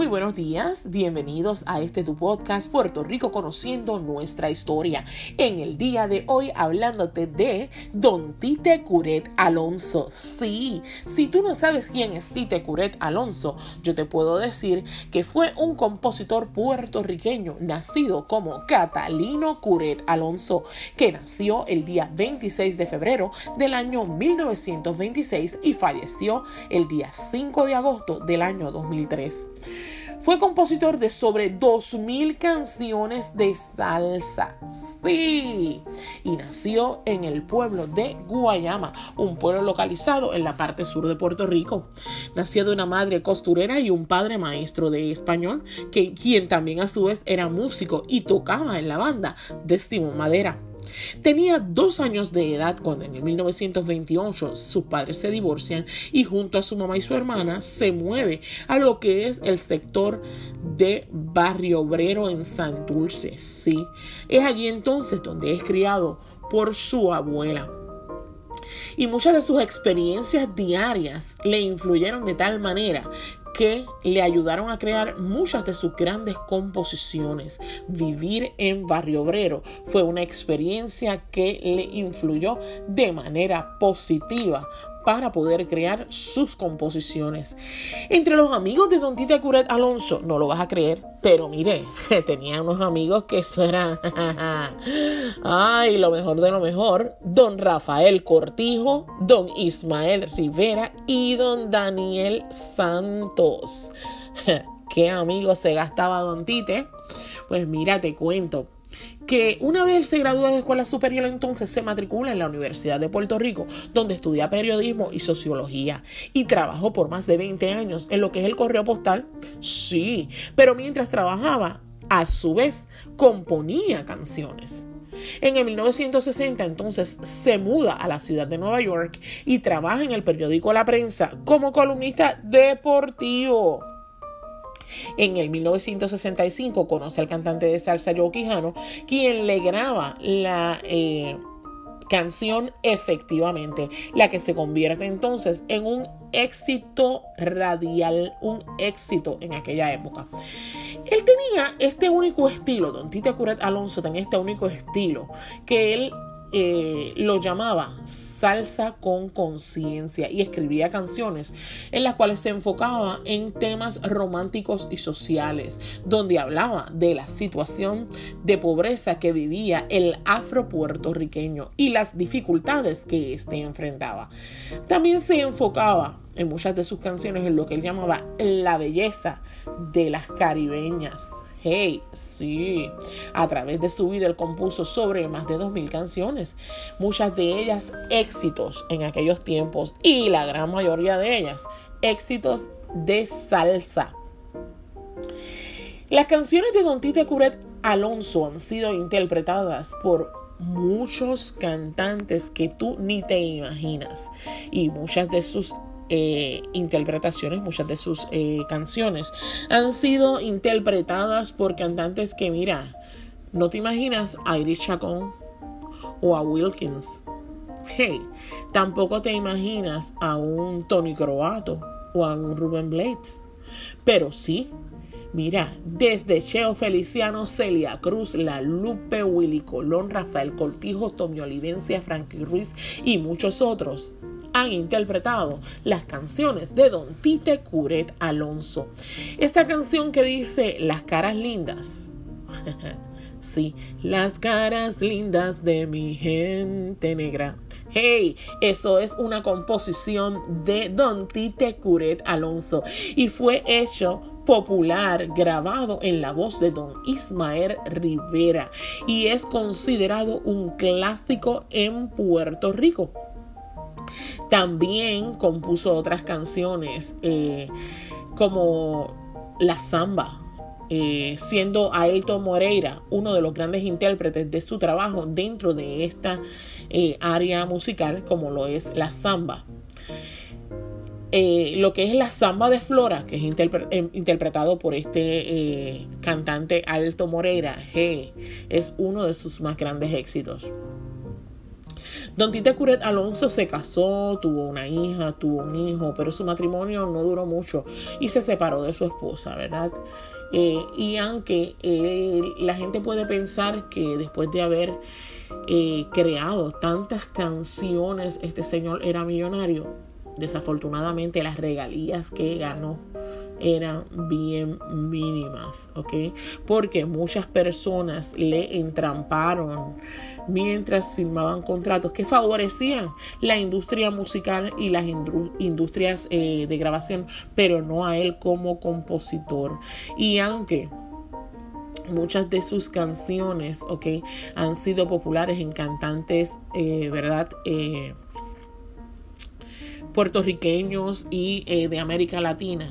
Muy buenos días, bienvenidos a este tu podcast Puerto Rico conociendo nuestra historia. En el día de hoy hablándote de Don Tite Curet Alonso. Sí, si tú no sabes quién es Tite Curet Alonso, yo te puedo decir que fue un compositor puertorriqueño nacido como Catalino Curet Alonso, que nació el día 26 de febrero del año 1926 y falleció el día 5 de agosto del año 2003. Fue compositor de sobre 2.000 canciones de salsa. Sí. Y nació en el pueblo de Guayama, un pueblo localizado en la parte sur de Puerto Rico. Nació de una madre costurera y un padre maestro de español, quien también a su vez era músico y tocaba en la banda de Simón Madera. Tenía dos años de edad cuando en el 1928 sus padres se divorcian y junto a su mamá y su hermana se mueve a lo que es el sector de Barrio Obrero en Santurce. Sí, es allí entonces donde es criado por su abuela. Y muchas de sus experiencias diarias le influyeron de tal manera que le ayudaron a crear muchas de sus grandes composiciones. Vivir en Barrio Obrero fue una experiencia que le influyó de manera positiva para poder crear sus composiciones. Entre los amigos de Don Tita Curet Alonso, no lo vas a creer, pero mire, tenía unos amigos que eso era, ay, lo mejor de lo mejor, Don Rafael Cortijo, Don Ismael Rivera y Don Daniel Santos. ¿Qué amigos se gastaba Don Tite? Pues mira, te cuento que una vez se gradúa de escuela superior entonces se matricula en la Universidad de Puerto Rico, donde estudia periodismo y sociología y trabajó por más de 20 años en lo que es el correo postal. Sí, pero mientras trabajaba, a su vez componía canciones. En el 1960 entonces se muda a la ciudad de Nueva York y trabaja en el periódico La Prensa como columnista deportivo. En el 1965 conoce al cantante de salsa Joe Quijano, quien le graba la eh, canción efectivamente, la que se convierte entonces en un éxito radial, un éxito en aquella época. Él tenía este único estilo, Don Tite Curet Alonso tenía este único estilo, que él eh, lo llamaba salsa con conciencia y escribía canciones en las cuales se enfocaba en temas románticos y sociales, donde hablaba de la situación de pobreza que vivía el afro puertorriqueño y las dificultades que éste enfrentaba. También se enfocaba en muchas de sus canciones en lo que él llamaba la belleza de las caribeñas Hey, sí, a través de su vida él compuso sobre más de 2.000 canciones, muchas de ellas éxitos en aquellos tiempos y la gran mayoría de ellas éxitos de salsa. Las canciones de Don Tite Curet Alonso han sido interpretadas por muchos cantantes que tú ni te imaginas y muchas de sus eh, interpretaciones, muchas de sus eh, canciones han sido interpretadas por cantantes que, mira, no te imaginas a Iris Chacón o a Wilkins. Hey, tampoco te imaginas a un Tony Croato o a un Ruben Blades. Pero sí, mira, desde Cheo Feliciano, Celia Cruz, La Lupe, Willy Colón, Rafael Cortijo, Tommy Olivencia, Frankie Ruiz y muchos otros han interpretado las canciones de Don Tite Curet Alonso. Esta canción que dice Las caras lindas. sí, las caras lindas de mi gente negra. Hey, eso es una composición de Don Tite Curet Alonso y fue hecho popular grabado en la voz de Don Ismael Rivera y es considerado un clásico en Puerto Rico. También compuso otras canciones eh, como La Samba, eh, siendo Aelto Moreira uno de los grandes intérpretes de su trabajo dentro de esta eh, área musical como lo es la samba. lo que es la samba de Flora, que es interpretado por este cantante Alto Moreira, es uno de sus más grandes éxitos. Don Tite Curet Alonso se casó, tuvo una hija, tuvo un hijo, pero su matrimonio no duró mucho y se separó de su esposa, ¿verdad? Eh, y aunque eh, la gente puede pensar que después de haber eh, creado tantas canciones, este señor era millonario, desafortunadamente las regalías que ganó eran bien mínimas, ¿ok? Porque muchas personas le entramparon mientras firmaban contratos que favorecían la industria musical y las industrias eh, de grabación, pero no a él como compositor. Y aunque muchas de sus canciones, ¿ok? Han sido populares en cantantes, eh, ¿verdad? Eh, puertorriqueños y de América Latina,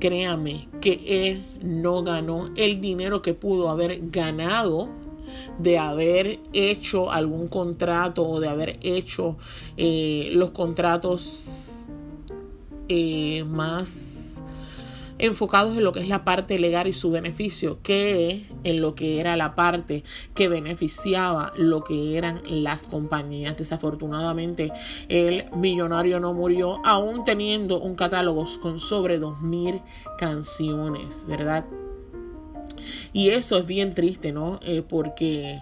créame que él no ganó el dinero que pudo haber ganado de haber hecho algún contrato o de haber hecho eh, los contratos eh, más enfocados en lo que es la parte legal y su beneficio, que en lo que era la parte que beneficiaba lo que eran las compañías. Desafortunadamente, el millonario no murió, aún teniendo un catálogo con sobre 2.000 canciones, ¿verdad? Y eso es bien triste, ¿no? Eh, porque,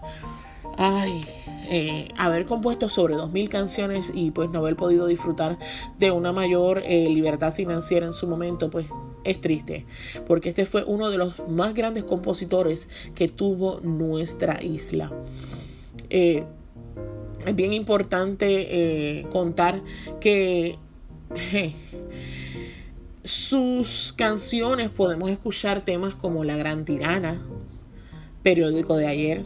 ay, eh, haber compuesto sobre 2.000 canciones y pues no haber podido disfrutar de una mayor eh, libertad financiera en su momento, pues es triste, porque este fue uno de los más grandes compositores que tuvo nuestra isla. Es bien importante contar que sus canciones podemos escuchar temas como La Gran Tirana, Periódico de ayer,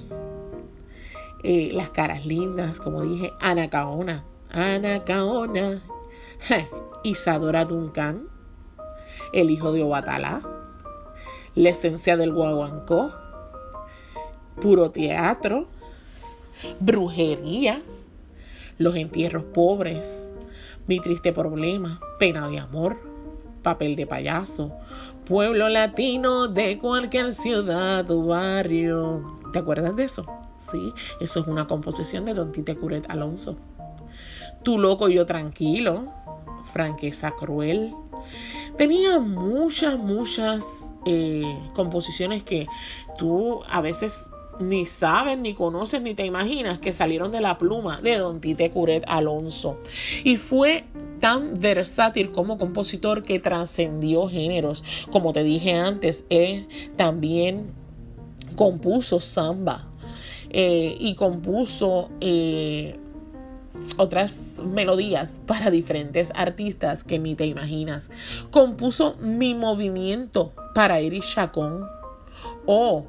eh, Las Caras Lindas, como dije, Anacaona, Anacaona, Isadora Duncan, el hijo de Obatalá, la esencia del guaguancó, puro teatro, brujería, los entierros pobres, mi triste problema, pena de amor, papel de payaso, pueblo latino de cualquier ciudad o barrio. ¿Te acuerdas de eso? Sí, eso es una composición de Don Tite Curet Alonso. Tu loco yo tranquilo, franqueza cruel, tenía muchas, muchas eh, composiciones que tú a veces ni sabes, ni conoces, ni te imaginas que salieron de la pluma de Don Tite Curet Alonso. Y fue tan versátil como compositor que trascendió géneros. Como te dije antes, él también compuso samba eh, y compuso eh, otras melodías para diferentes artistas que ni te imaginas. Compuso Mi Movimiento para Iris Chacón. O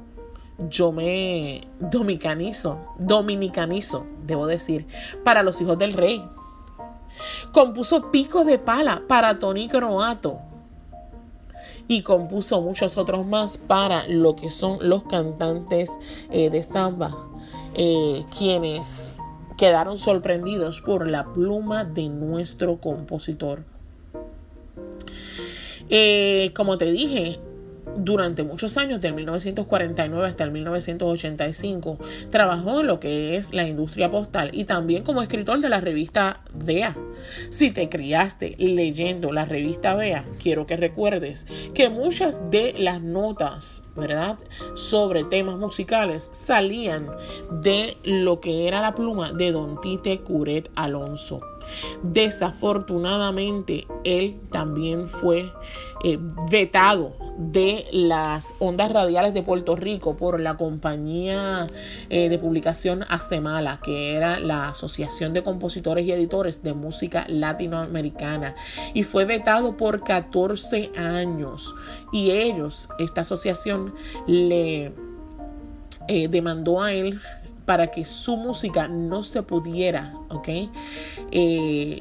Yo me dominicanizo, dominicanizo, debo decir, para los hijos del rey. Compuso Pico de Pala para Tony Croato. Y compuso muchos otros más para lo que son los cantantes eh, de samba, eh, quienes quedaron sorprendidos por la pluma de nuestro compositor. Eh, como te dije, durante muchos años, del 1949 hasta el 1985, trabajó en lo que es la industria postal y también como escritor de la revista Vea. Si te criaste leyendo la revista Vea, quiero que recuerdes que muchas de las notas, ¿verdad?, sobre temas musicales salían de lo que era la pluma de Don Tite Curet Alonso. Desafortunadamente, él también fue eh, vetado de las ondas radiales de Puerto Rico por la compañía eh, de publicación Astemala, que era la Asociación de Compositores y Editores de Música Latinoamericana, y fue vetado por 14 años. Y ellos, esta asociación, le eh, demandó a él para que su música no se pudiera, ¿ok? Eh,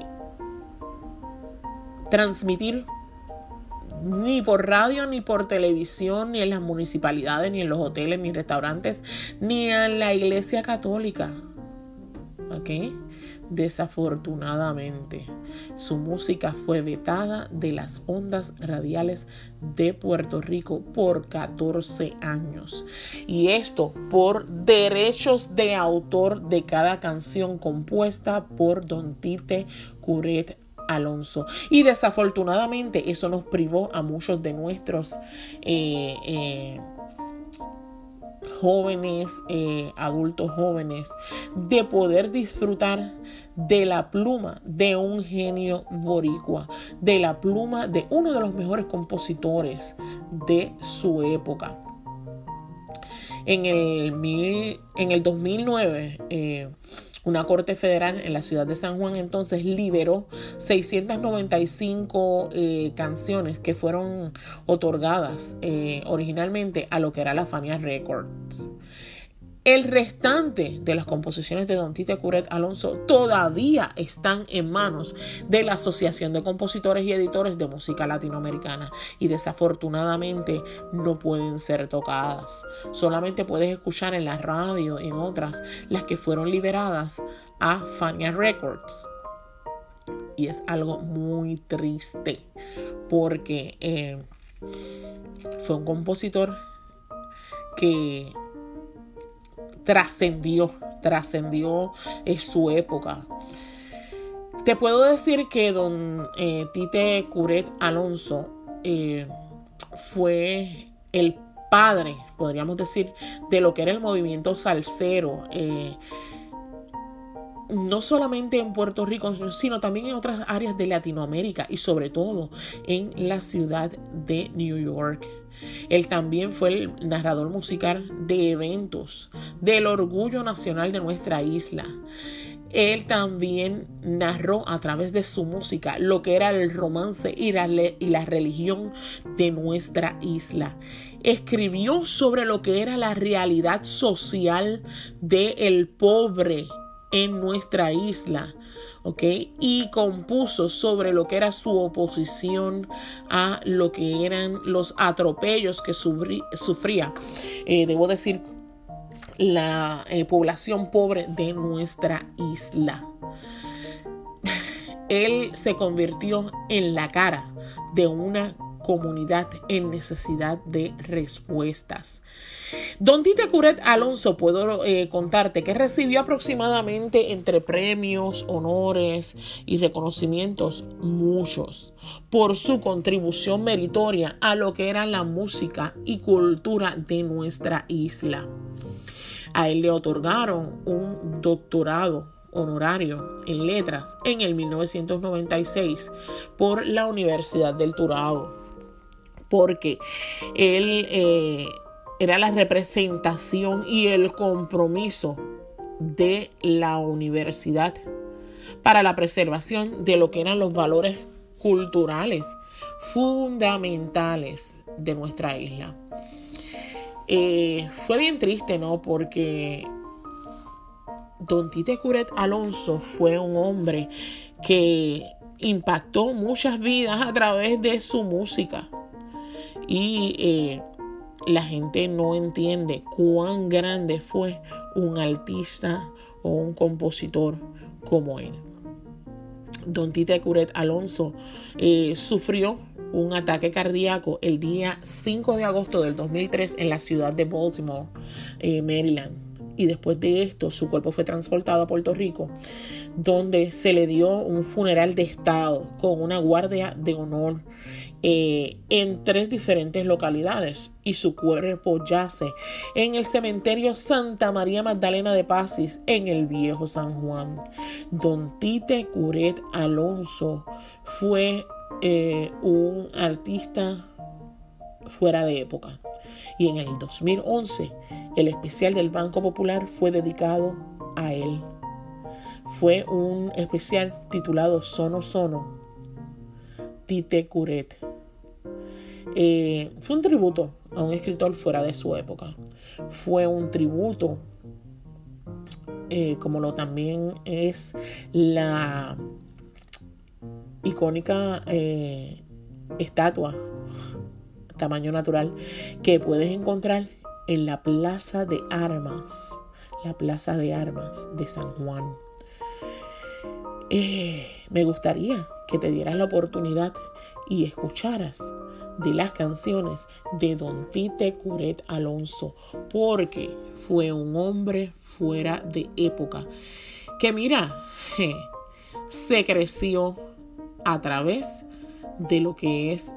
transmitir ni por radio, ni por televisión, ni en las municipalidades, ni en los hoteles, ni restaurantes, ni en la iglesia católica. ¿Ok? Desafortunadamente, su música fue vetada de las ondas radiales de Puerto Rico por 14 años. Y esto por derechos de autor de cada canción compuesta por Don Tite Curet Alonso. Y desafortunadamente eso nos privó a muchos de nuestros eh, eh, jóvenes, eh, adultos jóvenes, de poder disfrutar de la pluma de un genio boricua, de la pluma de uno de los mejores compositores de su época. En el, mil, en el 2009, eh, una corte federal en la ciudad de San Juan entonces liberó 695 eh, canciones que fueron otorgadas eh, originalmente a lo que era la Fania Records. El restante de las composiciones de Don Tite Curet Alonso todavía están en manos de la Asociación de Compositores y Editores de Música Latinoamericana y desafortunadamente no pueden ser tocadas. Solamente puedes escuchar en la radio, en otras, las que fueron liberadas a Fania Records. Y es algo muy triste porque eh, fue un compositor que trascendió, trascendió eh, su época. Te puedo decir que don eh, Tite Curet Alonso eh, fue el padre, podríamos decir, de lo que era el movimiento salsero. no solamente en Puerto Rico, sino también en otras áreas de Latinoamérica y sobre todo en la ciudad de New York. Él también fue el narrador musical de eventos del orgullo nacional de nuestra isla. Él también narró a través de su música lo que era el romance y la, religión de nuestra isla. Escribió sobre lo que era la realidad social del el pobre en nuestra isla Y compuso sobre lo que era su oposición a lo que eran los atropellos que sufría, eh, debo decir, la eh, población pobre de nuestra isla. Él se convirtió en la cara de una comunidad en necesidad de respuestas. Don Tite Curet Alonso, puedo eh, contarte que recibió aproximadamente entre premios, honores y reconocimientos muchos por su contribución meritoria a lo que era la música y cultura de nuestra isla. A él le otorgaron un doctorado honorario en letras en el 1996 por la Universidad del Turado porque él eh, era la representación y el compromiso de la universidad para la preservación de lo que eran los valores culturales fundamentales de nuestra isla. Eh, fue bien triste, ¿no? Porque Don Tite Curet Alonso fue un hombre que impactó muchas vidas a través de su música y eh, la gente no entiende cuán grande fue un artista o un compositor como él. Don Tite Curet Alonso eh, sufrió un ataque cardíaco el día 5 de agosto del 2003 en la ciudad de Baltimore, eh, Maryland. Y después de esto, su cuerpo fue transportado a Puerto Rico, donde se le dio un funeral de Estado con una guardia de honor eh, en tres diferentes localidades y su cuerpo yace en el cementerio Santa María Magdalena de Pasis en el viejo San Juan. Don Tite Curet Alonso fue eh, un artista fuera de época y en el 2011 el especial del Banco Popular fue dedicado a él. Fue un especial titulado Sono Sono Tite Curet eh, fue un tributo a un escritor fuera de su época. Fue un tributo, eh, como lo también es la icónica eh, estatua tamaño natural que puedes encontrar en la Plaza de Armas, la Plaza de Armas de San Juan. Eh, me gustaría que te dieras la oportunidad y escucharas de las canciones de Don Tite Curet Alonso, porque fue un hombre fuera de época, que mira, se creció a través de lo que es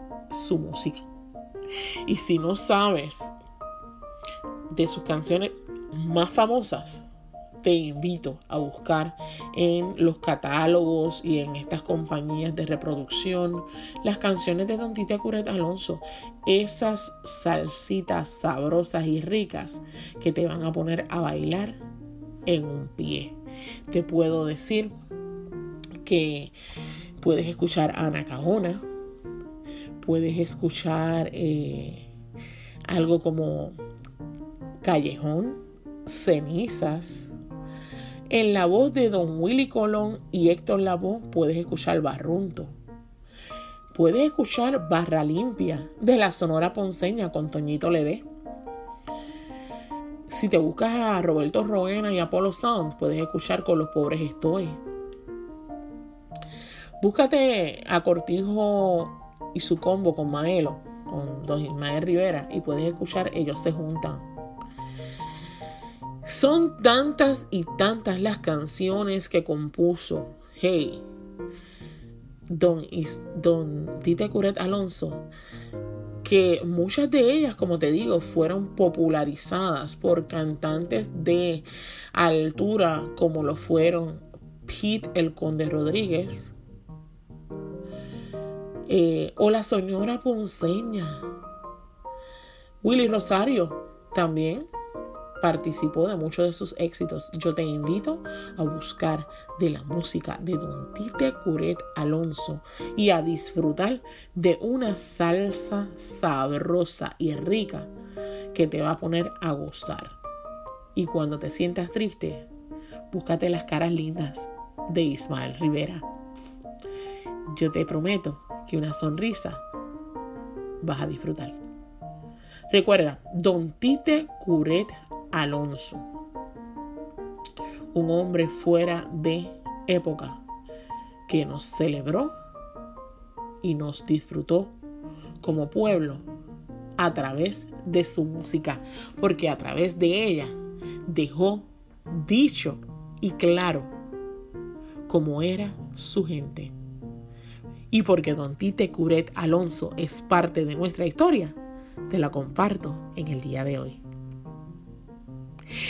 su música. Y si no sabes de sus canciones más famosas, te invito a buscar en los catálogos y en estas compañías de reproducción las canciones de Don Tite Curet Alonso, esas salsitas sabrosas y ricas que te van a poner a bailar en un pie. Te puedo decir que puedes escuchar Ana Cajona, puedes escuchar eh, algo como Callejón, Cenizas. En la voz de Don Willy Colón y Héctor Lavoe puedes escuchar Barrunto. Puedes escuchar Barra Limpia de la Sonora Ponceña con Toñito Ledé. Si te buscas a Roberto Roena y Apolo Sound, puedes escuchar con Los Pobres Estoy. Búscate a Cortijo y su combo con Maelo, con Don Ismael Rivera, y puedes escuchar Ellos se juntan. Son tantas y tantas las canciones que compuso, hey, Don, Tite Curet Alonso, que muchas de ellas, como te digo, fueron popularizadas por cantantes de altura como lo fueron Pete el Conde Rodríguez eh, o la señora Ponceña, Willy Rosario también participó de muchos de sus éxitos. Yo te invito a buscar de la música de Don Tite Curet Alonso y a disfrutar de una salsa sabrosa y rica que te va a poner a gozar. Y cuando te sientas triste, búscate las caras lindas de Ismael Rivera. Yo te prometo que una sonrisa vas a disfrutar. Recuerda, Don Tite Curet Alonso. Un hombre fuera de época que nos celebró y nos disfrutó como pueblo a través de su música, porque a través de ella dejó dicho y claro cómo era su gente. Y porque Don Tite Curet Alonso es parte de nuestra historia, te la comparto en el día de hoy.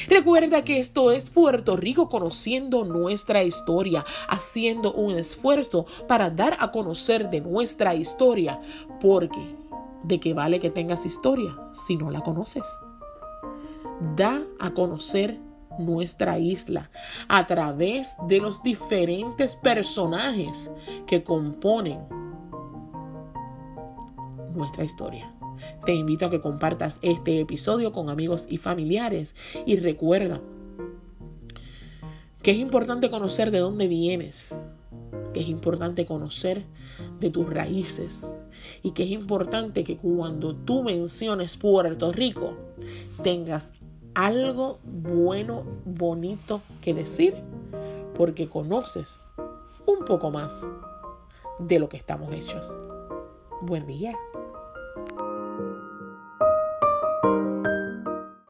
Recuerda que esto es Puerto Rico conociendo nuestra historia, haciendo un esfuerzo para dar a conocer de nuestra historia, porque ¿de qué vale que tengas historia si no la conoces? Da a conocer nuestra isla a través de los diferentes personajes que componen nuestra historia. Te invito a que compartas este episodio con amigos y familiares y recuerda que es importante conocer de dónde vienes, que es importante conocer de tus raíces y que es importante que cuando tú menciones Puerto Rico tengas algo bueno, bonito que decir porque conoces un poco más de lo que estamos hechos. Buen día.